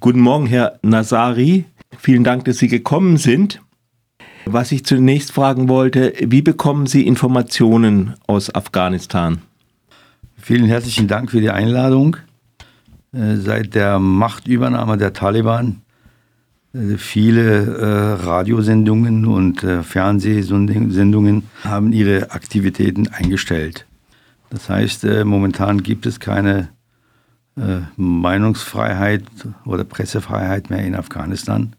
Guten Morgen, Herr Nasari. Vielen Dank, dass Sie gekommen sind. Was ich zunächst fragen wollte, wie bekommen Sie Informationen aus Afghanistan? Vielen herzlichen Dank für die Einladung. Äh, seit der Machtübernahme der Taliban äh, viele äh, Radiosendungen und Fernsehsendungen haben ihre Aktivitäten eingestellt. Das heißt, momentan gibt es keine Meinungsfreiheit oder Pressefreiheit mehr in Afghanistan.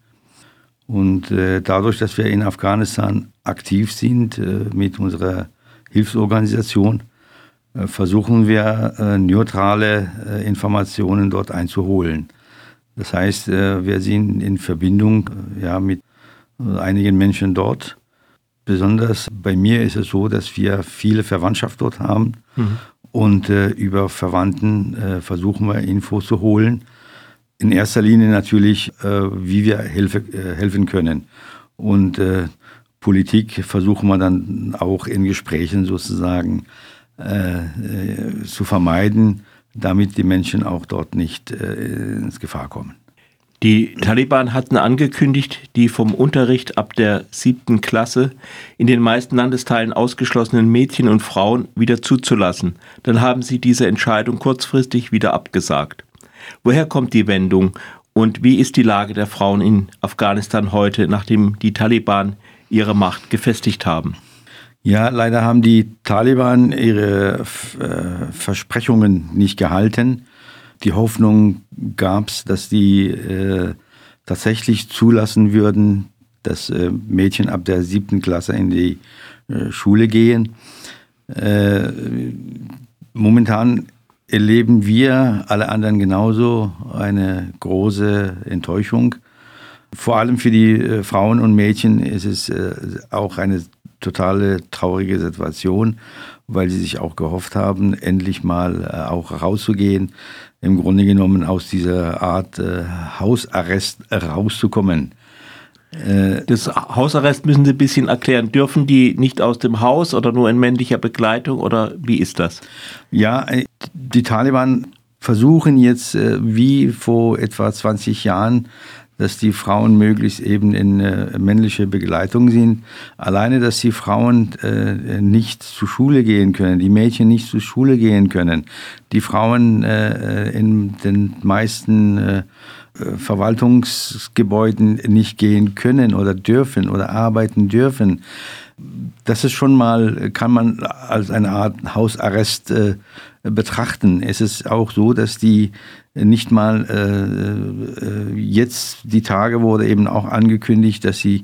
Und dadurch, dass wir in Afghanistan aktiv sind mit unserer Hilfsorganisation, äh, versuchen wir äh, neutrale äh, Informationen dort einzuholen. Das heißt, wir sind in Verbindung ja, mit einigen Menschen dort. Besonders bei mir ist es so, dass wir viele Verwandtschaft dort haben mhm. Und über Verwandten versuchen wir Infos zu holen. In erster Linie natürlich, wie wir helfe, helfen können. Und Politik versuchen wir dann auch in Gesprächen sozusagen äh, äh, zu vermeiden, damit die Menschen auch dort nicht äh, ins Gefahr kommen. Die Taliban hatten angekündigt, die vom Unterricht ab der siebten Klasse in den meisten Landesteilen ausgeschlossenen Mädchen und Frauen wieder zuzulassen. Dann haben sie diese Entscheidung kurzfristig wieder abgesagt. Woher kommt die Wendung und wie ist die Lage der Frauen in Afghanistan heute, nachdem die Taliban ihre Macht gefestigt haben? Ja, leider haben die Taliban ihre äh, Versprechungen nicht gehalten. Die Hoffnung gab es, dass die äh, tatsächlich zulassen würden, dass äh, Mädchen ab der siebten Klasse in die äh, Schule gehen. Äh, momentan erleben wir, alle anderen genauso, eine große Enttäuschung. Vor allem für die äh, Frauen und Mädchen ist es auch eine totale traurige Situation, weil sie sich auch gehofft haben, endlich mal äh, auch rauszugehen, im Grunde genommen aus dieser Art äh, Hausarrest rauszukommen. Äh, das Hausarrest müssen Sie ein bisschen erklären. Dürfen die nicht aus dem Haus oder nur in männlicher Begleitung oder wie ist das? Ja, äh, die Taliban versuchen jetzt wie vor etwa 20 Jahren dass die Frauen möglichst eben in äh, männliche Begleitung sind. Alleine, dass die Frauen äh, nicht zur Schule gehen können, die Mädchen nicht zur Schule gehen können, die Frauen äh, in den meisten äh, Verwaltungsgebäuden nicht gehen können oder dürfen oder arbeiten dürfen. Das ist schon mal, kann man als eine Art Hausarrest äh, betrachten. Es ist auch so, dass die nicht mal äh, äh, jetzt die Tage wurde eben auch angekündigt, dass sie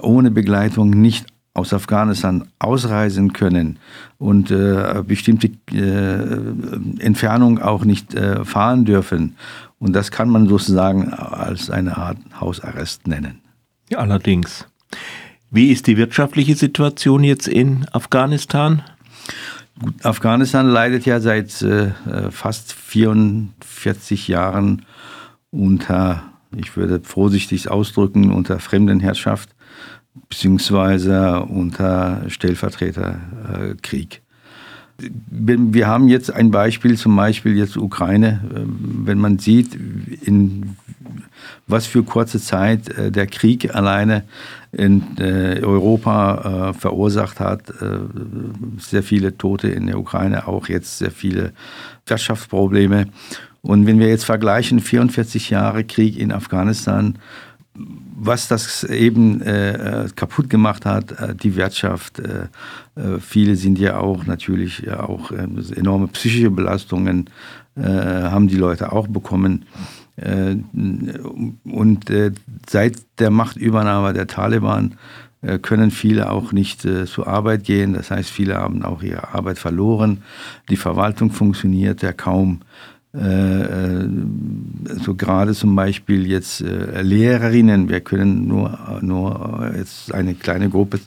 ohne Begleitung nicht aus Afghanistan ausreisen können und äh, bestimmte äh, Entfernung auch nicht äh, fahren dürfen. Und das kann man sozusagen als eine Art Hausarrest nennen. Ja, allerdings. Wie ist die wirtschaftliche Situation jetzt in Afghanistan? Afghanistan leidet ja seit äh, fast 44 Jahren unter, ich würde vorsichtig ausdrücken, unter Fremdenherrschaft beziehungsweise unter Stellvertreterkrieg. Wir haben jetzt ein Beispiel, zum Beispiel jetzt Ukraine, ähm, wenn man sieht, in was für kurze Zeit äh, der Krieg alleine in äh, Europa äh, verursacht hat. Sehr viele Tote in der Ukraine, auch jetzt sehr viele Wirtschaftsprobleme. Und wenn wir jetzt vergleichen, 44 Jahre Krieg in Afghanistan, was das eben äh, kaputt gemacht hat, äh, die Wirtschaft. Äh, viele sind ja auch natürlich auch enorme psychische Belastungen haben die Leute auch bekommen. Äh, und äh, seit der Machtübernahme der Taliban äh, können viele auch nicht zur Arbeit gehen. Das heißt, viele haben auch ihre Arbeit verloren. Die Verwaltung funktioniert ja kaum. Äh, so gerade zum Beispiel jetzt äh, Lehrerinnen, wir können nur, nur jetzt eine kleine Gruppe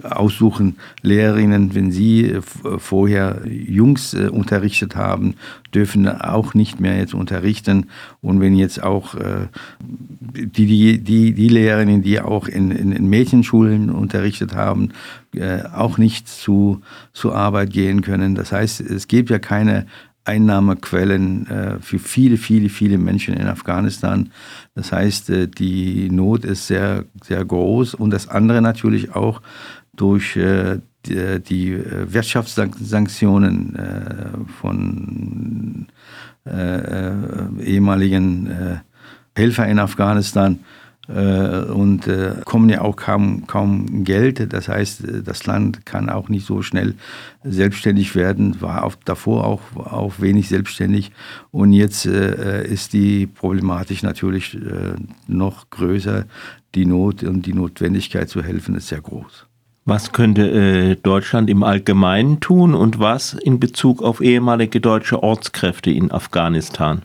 aussuchen, Lehrerinnen, wenn sie vorher Jungs äh, unterrichtet haben, dürfen auch nicht mehr jetzt unterrichten. Und wenn jetzt auch die, die, die, die Lehrerinnen, die auch in, in, in Mädchenschulen unterrichtet haben, auch nicht zu, zur Arbeit gehen können. Das heißt, es gibt ja keine Einnahmequellen äh, für viele, viele, viele Menschen in Afghanistan. Das heißt, äh, die Not ist sehr, sehr groß und das andere natürlich auch durch äh, die, Wirtschaftssanktionen von ehemaligen Helfer in Afghanistan und äh, kommen ja auch kaum, kaum Geld. Das heißt, das Land kann auch nicht so schnell selbstständig werden, war auch davor auch, auch wenig selbstständig. Und jetzt äh, ist die Problematik natürlich äh, noch größer. Die Not und die Notwendigkeit zu helfen ist sehr groß. Was könnte äh, Deutschland im Allgemeinen tun und was in Bezug auf ehemalige deutsche Ortskräfte in Afghanistan?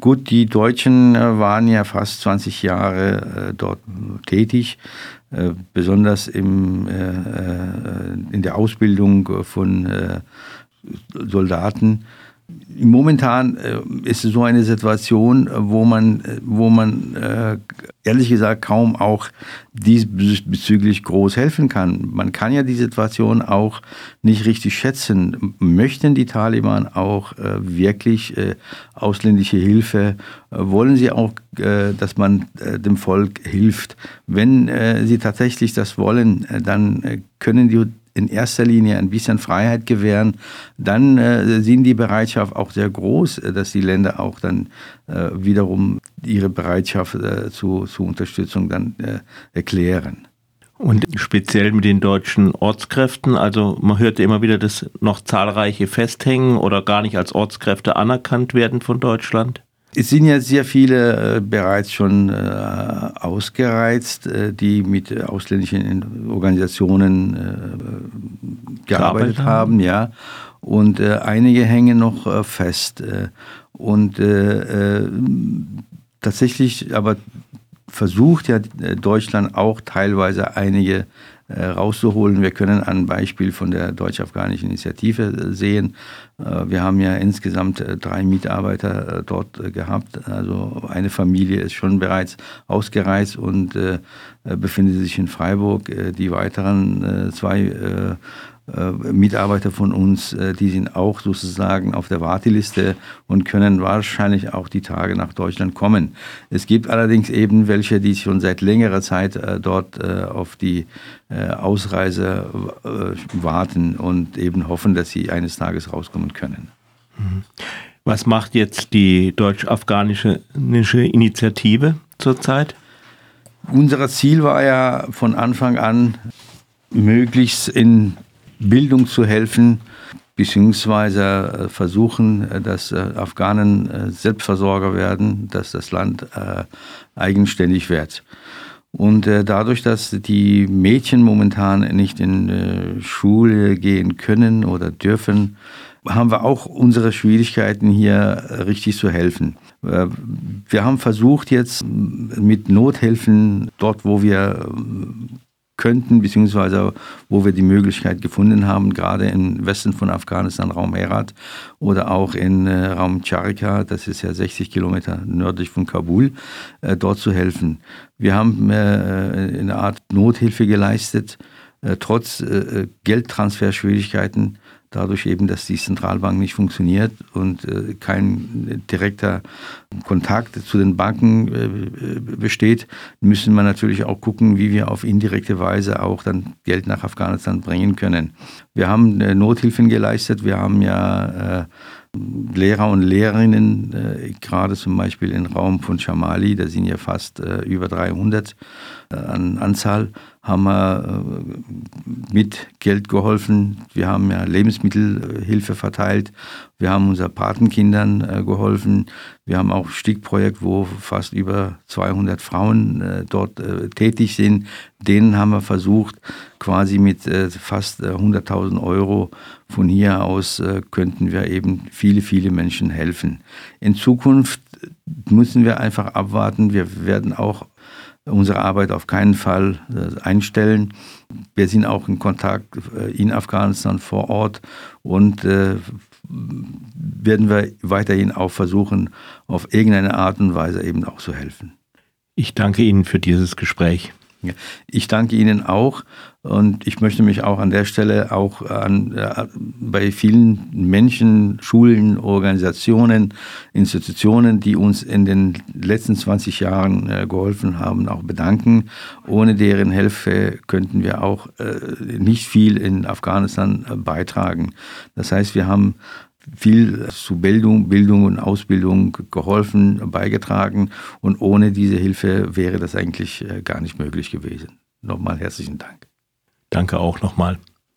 Gut, die Deutschen äh, waren ja fast 20 Jahre äh, dort tätig, äh, besonders im, in der Ausbildung von Soldaten Momentan äh, ist so eine Situation, wo man, wo man äh, ehrlich gesagt kaum auch diesbezüglich groß helfen kann. Man kann ja die Situation auch nicht richtig schätzen. Möchten die Taliban auch äh, wirklich äh, ausländische Hilfe? Äh, wollen sie auch, äh, dass man dem Volk hilft? Wenn sie tatsächlich das wollen, dann können die in erster Linie ein bisschen Freiheit gewähren, dann äh, sind die Bereitschaft auch sehr groß, äh, dass die Länder auch dann äh, wiederum ihre Bereitschaft äh, zu, zu Unterstützung dann äh, erklären. Und speziell mit den deutschen Ortskräften, also man hört immer wieder, dass noch zahlreiche festhängen oder gar nicht als Ortskräfte anerkannt werden von Deutschland. Es sind ja sehr viele äh, bereits schon äh, ausgereizt, äh, die mit ausländischen Organisationen gearbeitet haben, ja. Und einige hängen noch fest. und tatsächlich, aber versucht ja Deutschland auch teilweise einige rauszuholen. Wir können ein Beispiel von der deutsch-afghanischen Initiative äh, sehen. Äh, wir haben ja insgesamt drei Mitarbeiter dort gehabt. Also eine Familie ist schon bereits ausgereist und befindet sich in Freiburg. Die weiteren zwei äh, Mitarbeiter von uns, äh, die sind auch sozusagen auf der Warteliste und können wahrscheinlich auch die Tage nach Deutschland kommen. Es gibt allerdings eben welche, die schon seit längerer Zeit äh, dort auf die Ausreise warten und eben hoffen, dass sie eines Tages rauskommen können. Mhm. Was macht jetzt die deutsch-afghanische Initiative zurzeit? Unser Ziel war ja von Anfang an, möglichst in Bildung zu helfen, beziehungsweise äh, versuchen, äh, dass äh, Afghanen Selbstversorger werden, dass das Land eigenständig wird. Und dadurch, dass die Mädchen momentan nicht in Schule gehen können oder dürfen, haben wir auch unsere Schwierigkeiten hier richtig zu helfen. Wir haben versucht jetzt mit Nothilfen dort, wo wir könnten, beziehungsweise wo wir die Möglichkeit gefunden haben, gerade im Westen von Afghanistan, Raum Herat oder auch in äh, Raum Charika, das ist ja 60 Kilometer nördlich von Kabul, äh, dort zu helfen. Wir haben äh, eine Art Nothilfe geleistet, äh, trotz äh, Geldtransferschwierigkeiten dadurch eben, dass die Zentralbank nicht funktioniert und äh, kein direkter Kontakt zu den Banken äh, besteht, müssen wir natürlich auch gucken, wie wir auf indirekte Weise auch dann Geld nach Afghanistan bringen können. Wir haben äh, Nothilfen geleistet, wir haben ja äh, Lehrer und Lehrerinnen, äh, gerade zum Beispiel im Raum von Shamali, da sind ja fast äh, über 300 an Anzahl, haben wir äh, mit Geld geholfen. Wir haben ja Lebensmittelhilfe verteilt. Wir haben unseren Patenkindern äh, geholfen. Wir haben auch ein Stickprojekt, wo fast über 200 Frauen äh, dort tätig sind. Denen haben wir versucht, quasi mit fast 100.000 Euro von hier aus könnten wir eben viele, viele Menschen helfen. In Zukunft müssen wir einfach abwarten. Wir werden auch unsere Arbeit auf keinen Fall äh, einstellen. Wir sind auch in Kontakt äh, in Afghanistan vor Ort und äh, werden wir weiterhin auch versuchen, auf irgendeine Art und Weise eben auch zu helfen. Ich danke Ihnen für dieses Gespräch. Ich danke Ihnen auch und ich möchte mich auch an der Stelle auch an, äh, bei vielen Menschen, Schulen, Organisationen, Institutionen, die uns in den letzten 20 Jahren äh, geholfen haben, auch bedanken. Ohne deren Hilfe könnten wir auch äh, nicht viel in Afghanistan äh, beitragen. Das heißt, wir haben viel zu Bildung, Bildung und Ausbildung geholfen, beigetragen und ohne diese Hilfe wäre das eigentlich äh, gar nicht möglich gewesen. Nochmal herzlichen Dank. Danke auch nochmal.